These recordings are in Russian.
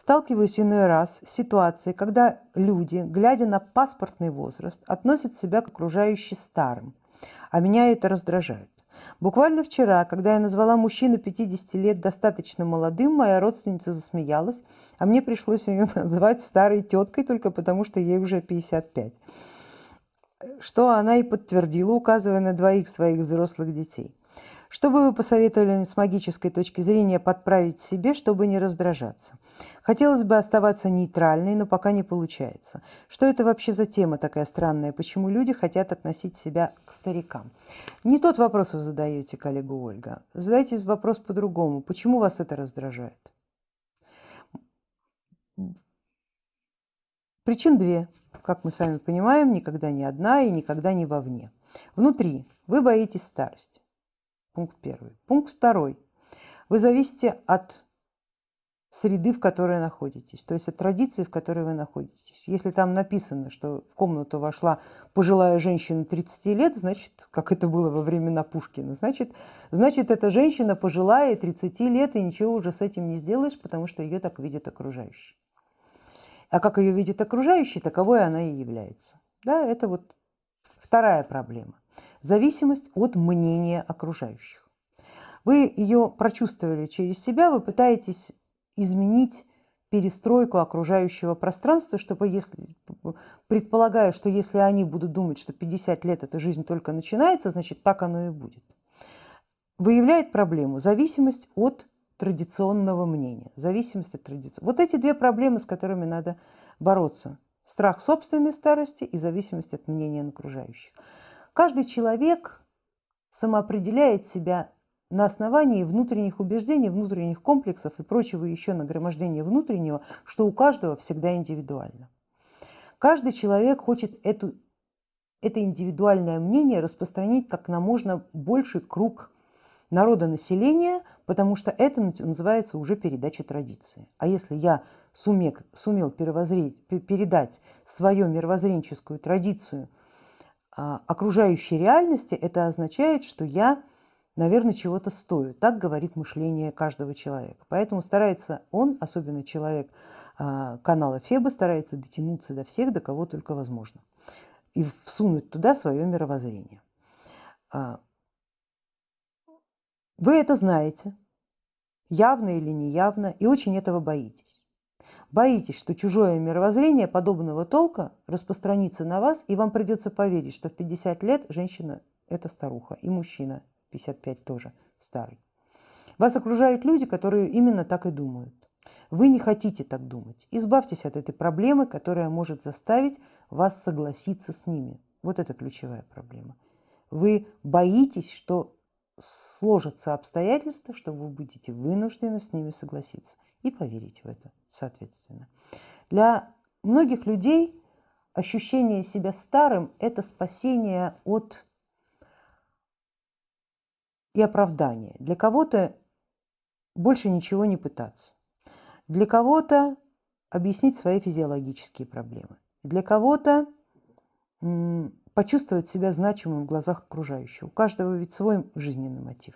Сталкиваюсь иной раз с ситуацией, когда люди, глядя на паспортный возраст, относят себя к окружающим старым, а меня это раздражает. Буквально вчера, когда я назвала мужчину 50 лет достаточно молодым, моя родственница засмеялась, а мне пришлось ее называть старой теткой только потому, что ей уже 55. Что она и подтвердила, указывая на двоих своих взрослых детей. Что бы вы посоветовали с магической точки зрения подправить себе, чтобы не раздражаться? Хотелось бы оставаться нейтральной, но пока не получается. Что это вообще за тема такая странная? Почему люди хотят относить себя к старикам? Не тот вопрос вы задаете, коллега Ольга. Задайте вопрос по-другому. Почему вас это раздражает? Причин две. Как мы сами понимаем, никогда не одна и никогда не вовне. Внутри вы боитесь старости. Пункт первый. Пункт второй. Вы зависите от среды, в которой находитесь, то есть от традиции, в которой вы находитесь. Если там написано, что в комнату вошла пожилая женщина 30 лет, значит, как это было во времена Пушкина, значит, значит эта женщина пожилая 30 лет, и ничего уже с этим не сделаешь, потому что ее так видят окружающие. А как ее видят окружающие, таковой она и является. Да, это вот вторая проблема. Зависимость от мнения окружающих. Вы ее прочувствовали через себя, вы пытаетесь изменить перестройку окружающего пространства, чтобы если, предполагая, что если они будут думать, что 50 лет эта жизнь только начинается, значит так оно и будет. Выявляет проблему зависимость от традиционного мнения, зависимость от традиции. Вот эти две проблемы, с которыми надо бороться. Страх собственной старости и зависимость от мнения окружающих. Каждый человек самоопределяет себя на основании внутренних убеждений, внутренних комплексов и прочего еще нагромождения внутреннего, что у каждого всегда индивидуально. Каждый человек хочет эту, это индивидуальное мнение распространить как на можно больший круг народа населения, потому что это называется уже передача традиции. А если я сумел, сумел передать свою мировоззренческую традицию – а, окружающей реальности, это означает, что я, наверное, чего-то стою. Так говорит мышление каждого человека. Поэтому старается он, особенно человек а, канала Феба, старается дотянуться до всех, до кого только возможно. И всунуть туда свое мировоззрение. Вы это знаете, явно или неявно, и очень этого боитесь. Боитесь, что чужое мировоззрение подобного толка распространится на вас, и вам придется поверить, что в 50 лет женщина – это старуха, и мужчина 55 тоже старый. Вас окружают люди, которые именно так и думают. Вы не хотите так думать. Избавьтесь от этой проблемы, которая может заставить вас согласиться с ними. Вот это ключевая проблема. Вы боитесь, что сложатся обстоятельства, что вы будете вынуждены с ними согласиться и поверить в это, соответственно. Для многих людей ощущение себя старым – это спасение от и оправдание. Для кого-то больше ничего не пытаться. Для кого-то объяснить свои физиологические проблемы. Для кого-то почувствовать себя значимым в глазах окружающих. У каждого ведь свой жизненный мотив.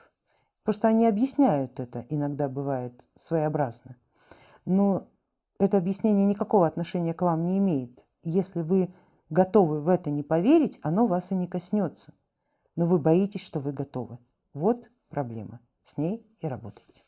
Просто они объясняют это, иногда бывает своеобразно. Но это объяснение никакого отношения к вам не имеет. Если вы готовы в это не поверить, оно вас и не коснется. Но вы боитесь, что вы готовы. Вот проблема. С ней и работайте.